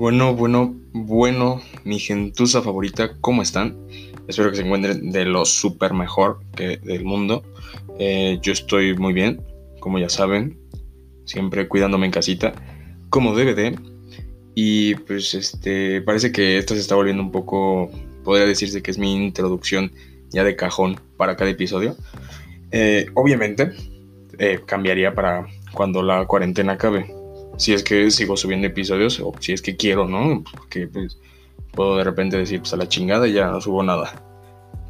Bueno, bueno, bueno, mi gentuza favorita, ¿cómo están? Espero que se encuentren de lo súper mejor que del mundo. Eh, yo estoy muy bien, como ya saben, siempre cuidándome en casita, como de. Y pues este, parece que esto se está volviendo un poco, podría decirse que es mi introducción ya de cajón para cada episodio. Eh, obviamente, eh, cambiaría para cuando la cuarentena acabe. Si es que sigo subiendo episodios o si es que quiero, ¿no? Porque pues puedo de repente decir, pues a la chingada ya no subo nada.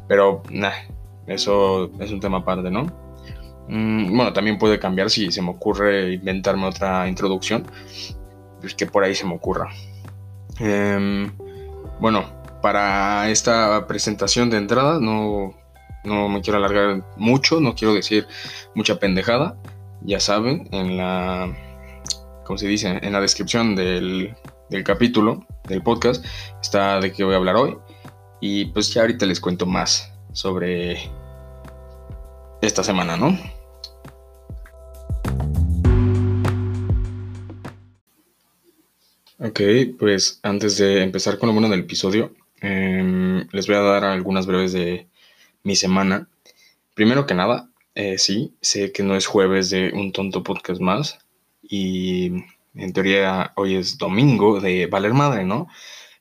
Pero, nah, eso es un tema aparte, ¿no? Mm, bueno, también puede cambiar si se me ocurre inventarme otra introducción. Pues que por ahí se me ocurra. Em, bueno, para esta presentación de entrada no, no me quiero alargar mucho, no quiero decir mucha pendejada. Ya saben, en la, como se dice, en la descripción del, del capítulo, del podcast, está de qué voy a hablar hoy. Y pues ya ahorita les cuento más sobre esta semana, ¿no? Ok, pues antes de empezar con lo bueno del episodio, em, les voy a dar algunas breves de mi semana. Primero que nada, eh, sí, sé que no es jueves de un tonto podcast más y en teoría hoy es domingo de valer madre, ¿no?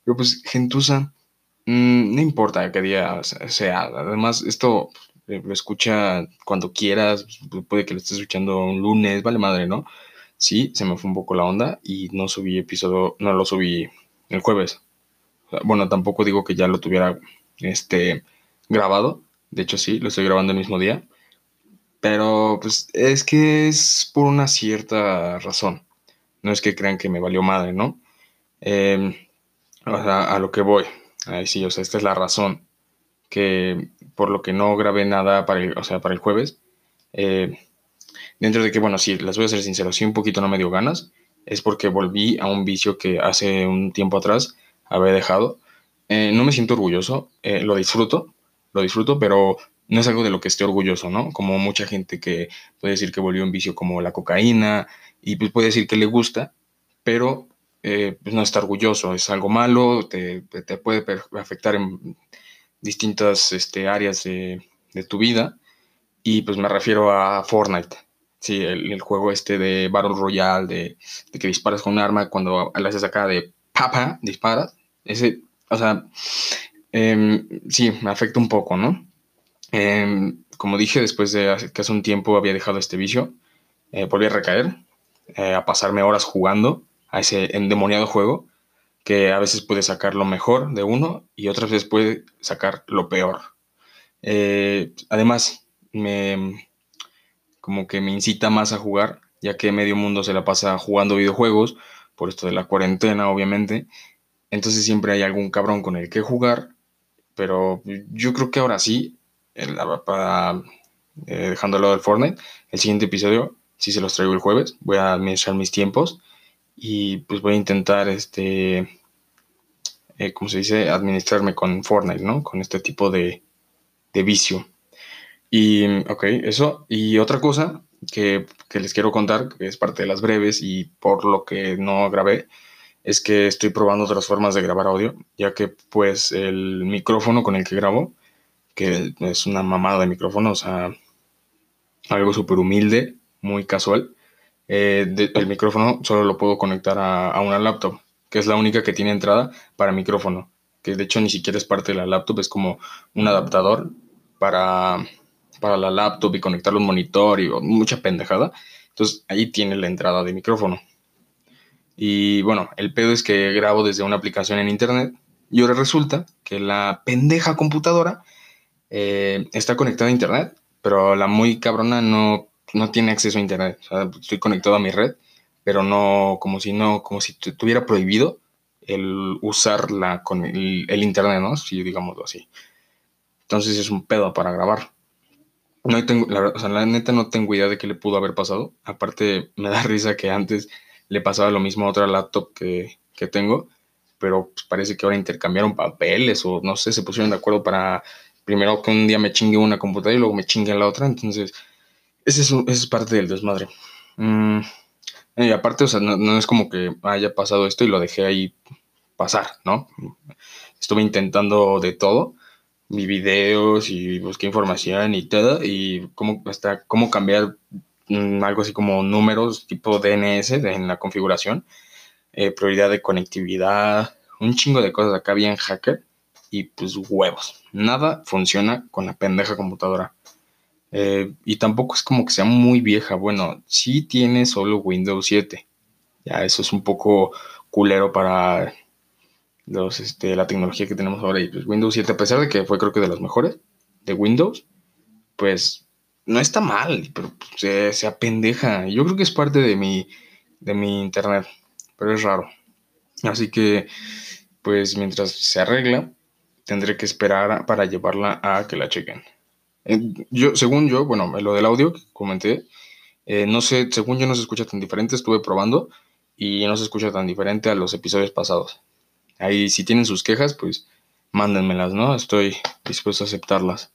Pero pues, gentuza, mmm, no importa qué día sea. Además, esto eh, lo escucha cuando quieras, puede que lo estés escuchando un lunes, vale madre, ¿no? sí, se me fue un poco la onda y no subí episodio, no lo subí el jueves. Bueno, tampoco digo que ya lo tuviera este, grabado. De hecho, sí, lo estoy grabando el mismo día. Pero pues es que es por una cierta razón. No es que crean que me valió madre, ¿no? Em, a lo que voy. Ahí sí, o sea, esta es la razón que por lo que no grabé nada para el, o sea, para el jueves. Eh, Dentro de que, bueno, sí, las voy a ser sincero, sí un poquito no me dio ganas, es porque volví a un vicio que hace un tiempo atrás había dejado. Eh, no me siento orgulloso, eh, lo disfruto, lo disfruto, pero no es algo de lo que esté orgulloso, ¿no? Como mucha gente que puede decir que volvió un vicio como la cocaína y pues puede decir que le gusta, pero eh, pues no está orgulloso, es algo malo, te, te puede afectar en distintas este, áreas de, tu vida y pues me refiero a Fortnite. Sí, el, juego este de Battle Royale, de, que disparas con un arma cuando le haces acá de papa, disparas. Ese, o sea, em, sí, me afecta un poco, ¿no? Em, como dije, después de que hace un tiempo había dejado este vicio, eh, volví a recaer, eh, a pasarme horas jugando a ese endemoniado juego, que a veces puede sacar lo mejor de uno y otras veces puede sacar lo peor. Eh, además, me como que me incita más a jugar, ya que medio mundo se la pasa jugando videojuegos, por esto de la cuarentena, obviamente. Entonces siempre hay algún cabrón con el que jugar, pero yo creo que ahora sí, para, eh, dejándolo del Fortnite, el siguiente episodio, si se los traigo el jueves, voy a administrar mis tiempos y pues voy a intentar, este, eh, ¿cómo se dice?, administrarme con Fortnite, ¿no? Con este tipo de, de vicio. Y, ok, eso. Y otra cosa que, les quiero contar, que es parte de las breves y por lo que no grabé, es que estoy probando otras formas de grabar audio, ya que pues el micrófono con el que grabo, que es una mamada de micrófono, o sea, algo súper humilde, muy casual, eh, el micrófono solo lo puedo conectar a, a una laptop, que es la única que tiene entrada para micrófono, que de hecho ni siquiera es parte de la laptop, es como un adaptador para para la laptop y conectarle un monitor y mucha pendejada. Entonces ahí tiene la entrada de micrófono. Y bueno, el pedo es que grabo desde una aplicación en internet y ahora resulta que la pendeja computadora eh, está conectada a internet, pero la muy cabrona no, no tiene acceso a internet. O estoy conectado a mi red, pero no, como si no, como si tuviera prohibido el usarla con el, el internet, ¿no? Si digámoslo así. Entonces es un pedo para grabar. No tengo, la, o sea, la neta no tengo idea de qué le pudo haber pasado. Aparte, me da risa que antes le pasaba lo mismo a otra laptop que, que tengo, pero pues, parece que ahora intercambiaron papeles o no sé, se pusieron de acuerdo para primero que un día me chingue una computadora y luego me chingue la otra. Entonces, ese es, es parte del desmadre. Mm, y aparte, o sea, no, no, es como que haya pasado esto y lo dejé ahí pasar, ¿no? Estuve intentando de todo, vi videos y busqué información y todo, y cómo, hasta cómo cambiar mm, algo así como números tipo DNS en la configuración, eh, prioridad de conectividad, un chingo de cosas acá bien hacker, y pues huevos. Nada funciona con la pendeja computadora. Eh, y tampoco es como que sea muy vieja. Bueno, sí tiene solo Windows 7. Ya eso es un poco culero para los, este, la tecnología que tenemos ahora. Y pues Windows 7, a pesar de que fue creo que de los mejores de Windows, pues no está mal, pero se, se apendeja. Yo creo que es parte de mi, de mi internet, pero es raro. Así que, pues mientras se arregla, tendré que esperar para llevarla a que la chequen. Yo, según yo, bueno, lo del audio comenté, eh, no sé, según yo no se escucha tan diferente, estuve probando y no se escucha tan diferente a los episodios pasados. Ahí si tienen sus quejas, pues mándenmelas, ¿no? Estoy dispuesto a aceptarlas.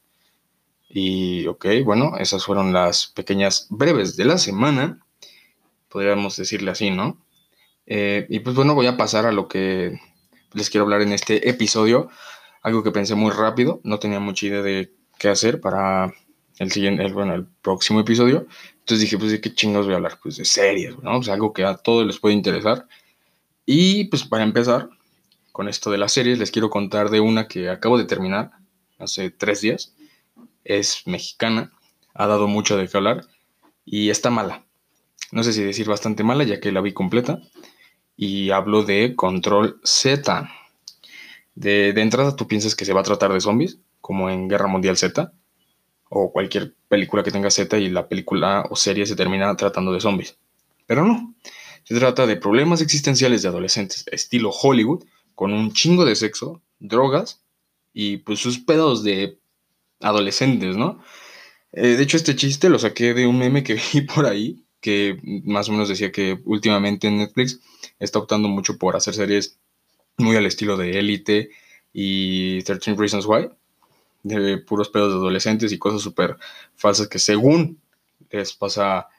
Y ok, bueno, esas fueron las pequeñas breves de la semana, podríamos decirle así, ¿no? Eh, y pues bueno, voy a pasar a lo que les quiero hablar en este episodio, algo que pensé muy rápido, no tenía mucha idea de qué hacer para el siguiente, el, bueno, el próximo episodio. Entonces dije, pues de qué chingos voy a hablar, pues de series, ¿no? Pues algo que a todos les puede interesar. Y pues para empezar con esto de las series, les quiero contar de una que acabo de terminar hace tres días. Es mexicana, ha dado mucho de qué hablar y está mala. No sé si decir bastante mala, ya que la vi completa. Y hablo de Control Z. De, de entrada, tú piensas que se va a tratar de zombies, como en Guerra Mundial Z, o cualquier película que tenga Z y la película o serie se termina tratando de zombies. Pero no, se trata de problemas existenciales de adolescentes, estilo Hollywood, con un chingo de sexo, drogas y pues sus pedos de adolescentes, ¿no? Eh, de hecho, este chiste lo saqué de un meme que vi por ahí, que más o menos decía que últimamente en Netflix está optando mucho por hacer series muy al estilo de Elite y 13 Reasons Why, de puros pedos de adolescentes y cosas súper falsas que según les pasa a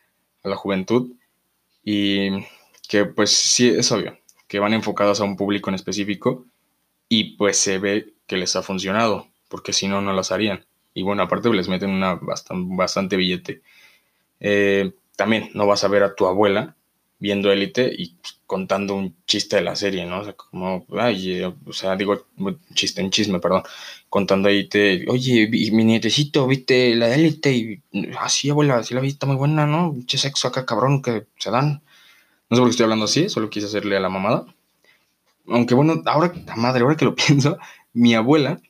la juventud y que pues sí es obvio que van enfocadas a un público en específico y pues se ve que les ha funcionado porque si no no las harían. Y bueno aparte les meten una bastante, bastante billete. Eh, también no vas a ver a tu abuela viendo élite y contando un chiste de la serie, ¿no? O sea, como, ay, eh, o sea, digo, chiste, un chisme, perdón, contando ahí, te, oye, mi nietecito, viste la élite y, así, ah, abuela, sí la vi, está muy buena, ¿no? Mucho sexo acá, cabrón, que se dan. No sé por qué estoy hablando así, solo quise hacerle a la mamada. Aunque bueno, ahora, madre, ahora que lo pienso, mi abuela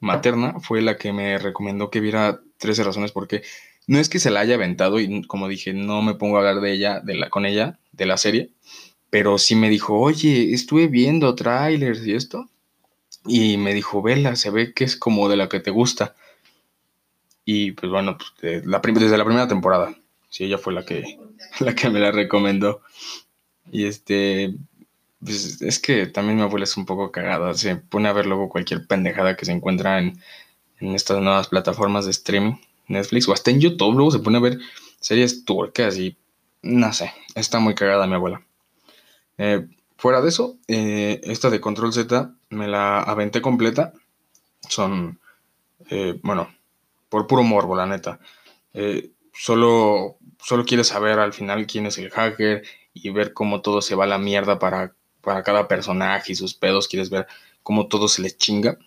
materna fue la que me recomendó que viera 13 razones porque no es que se la haya aventado y como dije, no me pongo a hablar de ella, de la, con ella, de la serie, pero sí me dijo, oye, estuve viendo trailers y esto. Y me dijo, vela, se ve que es como de la que te gusta. Y pues bueno, pues, desde la primera temporada. Sí, ella fue la que, la que me la recomendó. Y este, pues es que también mi abuela es un poco cagada. Se pone a ver luego cualquier pendejada que se encuentra en, en estas nuevas plataformas de streaming, Netflix o hasta en YouTube. Luego se pone a ver series turcas y no sé, está muy cagada mi abuela. Eh, fuera de eso, eh, esta de Control Z me la aventé completa. Son, eh, bueno, por puro morbo, la neta. solo, solo quieres saber al final quién es el hacker y ver cómo todo se va a la mierda para, para cada personaje y sus pedos. Quieres ver cómo todo se les chinga.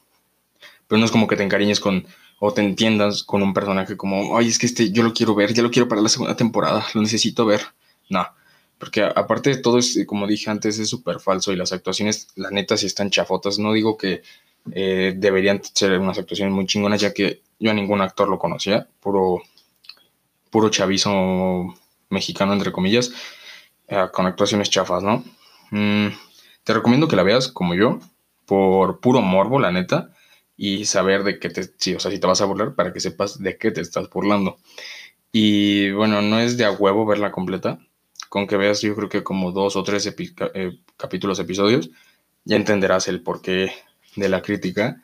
Pero no es como que te encariñes con o te entiendas con un personaje como, ay, es que este yo lo quiero ver, ya lo quiero para la segunda temporada, lo necesito ver. No, porque aparte de todo, es, como dije antes, es súper falso y las actuaciones, la neta, sí están chafotas. No digo que eh, deberían ser unas actuaciones muy chingonas, ya que yo a ningún actor lo conocía, puro, puro chavizo mexicano, entre comillas, eh, con actuaciones chafas, ¿no? Mm, te recomiendo que la veas como yo, por puro morbo, la neta, y saber de qué te, sí, o sea, si te vas a burlar, para que sepas de qué te estás burlando. Y bueno, no es de a huevo verla completa, con que veas yo creo que como dos o tres eh, capítulos, episodios, ya entenderás el porqué de la crítica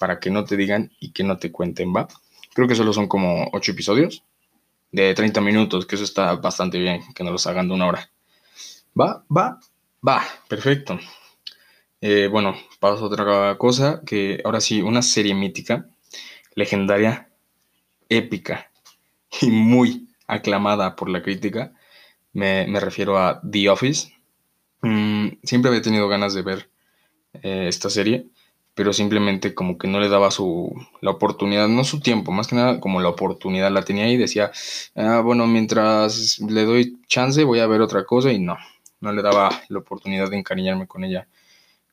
para que no te digan y que no te cuenten, ¿va? Creo que solo son como ocho episodios de 30 minutos, que eso está bastante bien, que no los hagan de una hora. Va, va, va, perfecto. Eh, bueno, paso a otra cosa, que ahora sí, una serie mítica, legendaria, épica y muy aclamada por la crítica. Me, refiero a The Office. Mm, siempre había tenido ganas de ver eh, esta serie, pero simplemente como que no le daba su, la oportunidad, no su tiempo, más que nada como la oportunidad la tenía y decía, ah, bueno, mientras le doy chance voy a ver otra cosa y no, no le daba la oportunidad de encariñarme con ella.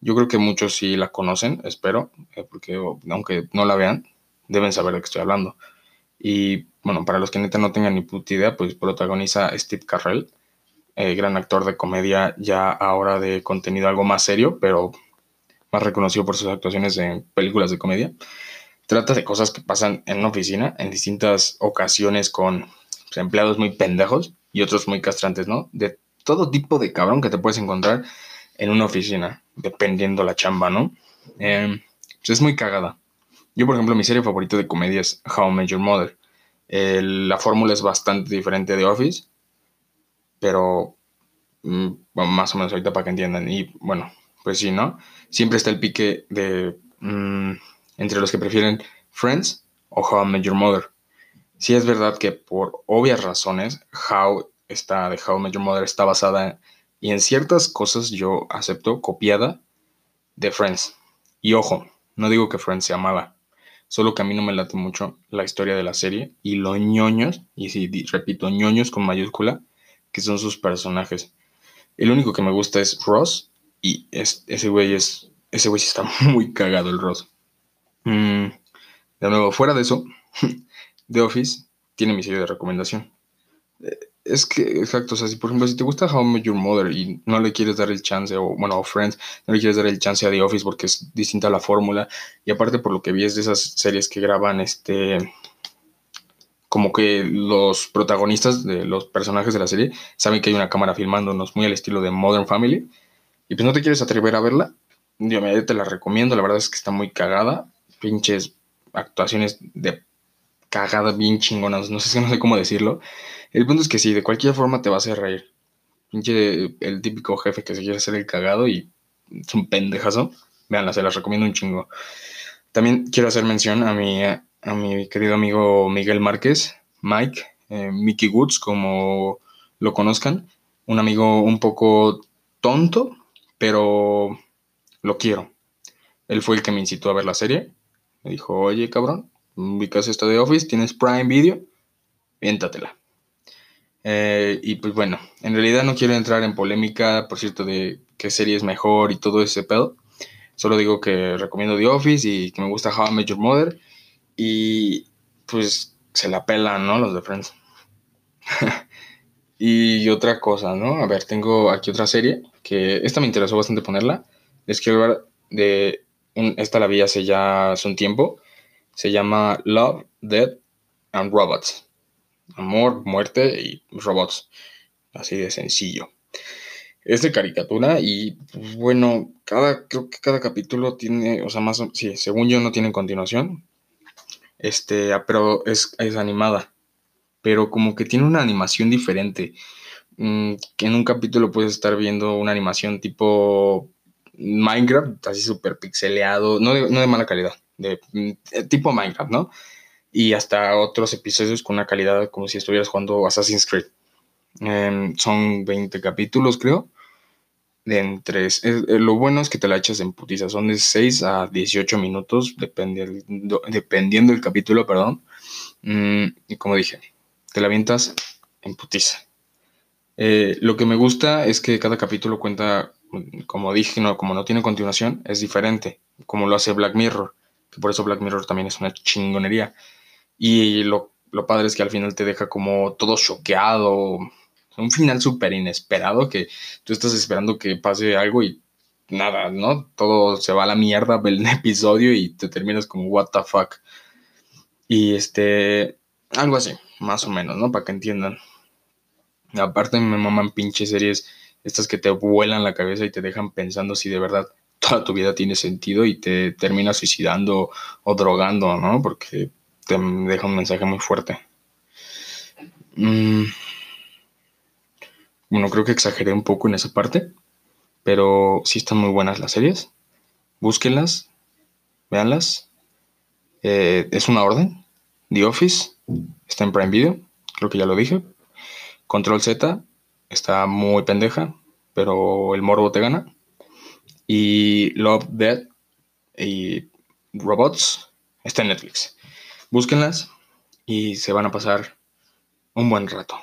Yo creo que muchos sí la conocen, espero, eh, porque aunque no la vean, deben saber de qué estoy hablando. Y bueno, para los que neta no tengan ni puta idea, pues protagoniza Steve Carrell, eh, gran actor de comedia, ya ahora de contenido algo más serio, pero más reconocido por sus actuaciones en películas de comedia. Trata de cosas que pasan en una oficina en distintas ocasiones con pues, empleados muy pendejos y otros muy castrantes, ¿no? De todo tipo de cabrón que te puedes encontrar en una oficina, dependiendo la chamba, ¿no? Em, pues es muy cagada. Yo, por ejemplo, mi serie favorita de comedia es How I Met Your Mother. la fórmula es bastante diferente de Office, pero mm, más o menos ahorita para que entiendan. Y bueno, pues sí, ¿no? Siempre está el pique de mm, entre los que prefieren Friends o How I Met Your Mother. Sí es verdad que por obvias razones, How está de How I Met Mother está basada y en ciertas cosas yo acepto copiada de Friends. Y ojo, no digo que Friends sea mala, solo que a mí no me late mucho la historia de la serie y lo ñoños, y si repito, ñoños con mayúscula, que son sus personajes. El único que me gusta es Ross y ese güey es, ese güey está muy cagado el Ross. Mm, de nuevo, fuera de eso, The Office tiene mi serie de recomendación. Es que, exacto, o sea, si por ejemplo, si te gusta How I Met Your Mother y no le quieres dar el chance, o bueno, o Friends, no le quieres dar el chance a The Office porque es distinta la fórmula, y aparte por lo que vi es de esas series que graban, este, como que los protagonistas de los personajes de la serie saben que hay una cámara filmándonos muy al estilo de Modern Family, y pues no te quieres atrever a verla, yo te la recomiendo, la verdad es que está muy cagada, pinches actuaciones de cagada bien chingonas, no sé, no sé cómo decirlo. El punto es que sí, de cualquier forma te va a hacer reír. Pinche el típico jefe que se quiere hacer el cagado y es un pendejazo. Veanla, se las recomiendo un chingo. También quiero hacer mención a mi, a mi querido amigo Miguel Márquez, Mike, eh, Mickey Woods, como lo conozcan. Un amigo un poco tonto, pero lo quiero. Él fue el que me incitó a ver la serie. Me dijo, oye, cabrón, ubicas esta de Office, tienes Prime Video, viéntatela. Eh, y pues bueno, en realidad no quiero entrar en polémica, por cierto, de qué serie es mejor y todo ese pedo. Solo digo que recomiendo The Office y que me gusta How I Met Your Mother. Y pues se la pelan, ¿no? Los de Friends. y otra cosa, ¿no? A ver, tengo aquí otra serie que esta me interesó bastante ponerla. Les quiero hablar de. esta la vi hace ya hace un tiempo. Se llama Love, Death and Robots. Amor, muerte y robots. Así de sencillo. Es de caricatura y pues, bueno, cada, creo que cada capítulo tiene, o sea, más, sí, según yo no tiene continuación. Este, ah, pero es, es animada. Pero como que tiene una animación diferente. Mm, que en un capítulo puedes estar viendo una animación tipo Minecraft, así súper pixeleado, no de, no de mala calidad, de, mm, tipo Minecraft, ¿no? y hasta otros episodios con una calidad como si estuvieras jugando Assassin's Creed. Em, son 20 capítulos, creo. De entre, lo bueno es que te la echas en putiza. Son de 6 a 18 minutos, dependiendo, dependiendo del capítulo, perdón. Mm, y como dije, te la avientas en putiza. Eh, lo que me gusta es que cada capítulo cuenta, como dije, no, como no tiene continuación, es diferente, como lo hace Black Mirror, que por eso Black Mirror también es una chingonería. Y lo, padre es que al final te deja como todo choqueado. Un final súper inesperado que tú estás esperando que pase algo y nada, ¿no? Todo se va a la mierda el episodio y te terminas como, what the fuck. Y este, algo así, más o menos, ¿no? Para que entiendan. Aparte me maman pinches series, estas que te vuelan la cabeza y te dejan pensando si de verdad toda tu vida tiene sentido y te terminas suicidando o drogando, ¿no? Porque te deja un mensaje muy fuerte. Mm. Bueno, creo que exageré un poco en esa parte, pero sí están muy buenas las series. búsquenlas, véanlas. Eh, es una orden. The Office está en Prime Video, creo que ya lo dije. Control Z está muy pendeja, pero el morbo te gana. Y Love, Dead y Robots está en Netflix. Búsquenlas y se van a pasar un buen rato.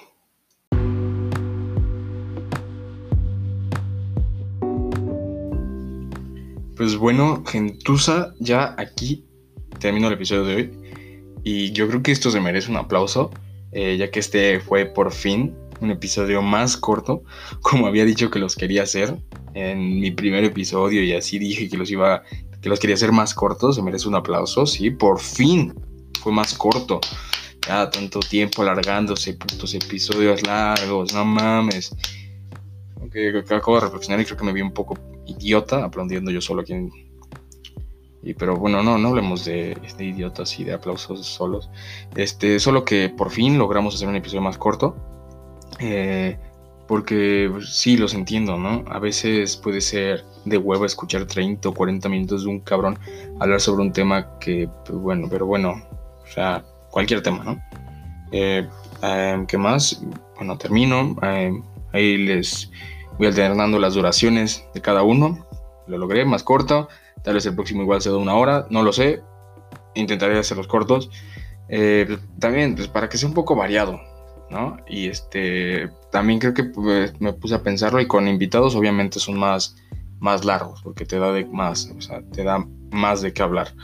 Pues bueno, gentuza, ya aquí termino el episodio de hoy. Y yo creo que esto se merece un aplauso, eh, ya que este fue por fin un episodio más corto, como había dicho que los quería hacer en mi primer episodio y así dije que los iba, que los quería hacer más cortos, se merece un aplauso, sí, por fin fue más corto. Ya tanto tiempo alargándose, putos episodios largos, no mames. Aunque acabo de reflexionar y creo que me vi un poco idiota aplaudiendo yo solo y, pero bueno, no, no hablemos de, idiotas y de aplausos solos. Este, solo que por fin logramos hacer un episodio más corto. Eh, porque sí, los entiendo, ¿no? A veces puede ser de huevo escuchar 30 o 40 minutos de un cabrón hablar sobre un tema que, pues, bueno, pero bueno, o sea, cualquier tema, ¿no? Eh, em, ¿Qué más? Bueno, termino. Em, ahí les Voy alternando las duraciones de cada uno. Lo logré más corto. Tal vez el próximo igual sea de una hora. No lo sé. Intentaré hacerlos cortos. Eh, también, pues para que sea un poco variado. ¿No? Y este, también creo que pues, me puse a pensarlo y con invitados obviamente son más, más largos porque te da más, te da más de qué hablar.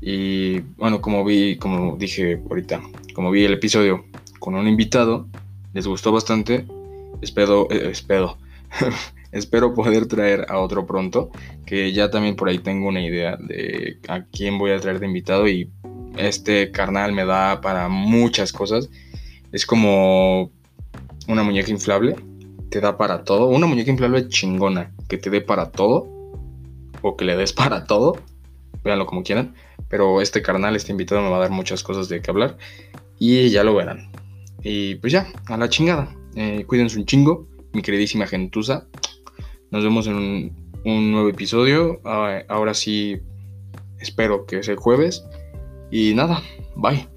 Y bueno, como vi, como dije ahorita, como vi el episodio con un invitado, les gustó bastante espero, eh, espero, espero poder traer a otro pronto, que ya también por ahí tengo una idea de a quién voy a traer de invitado y este carnal me da para muchas cosas. Es como una muñeca inflable, te da para todo. Una muñeca inflable chingona, que te dé para todo, o que le des para todo, véanlo como quieran. Pero este carnal, este invitado me va a dar muchas cosas de qué hablar y ya lo verán. Y pues ya, a la chingada. Eh, cuídense un chingo, mi queridísima gentuza. Nos vemos en un, nuevo episodio. Ah, ahora sí, espero que sea el jueves. Y nada, bye.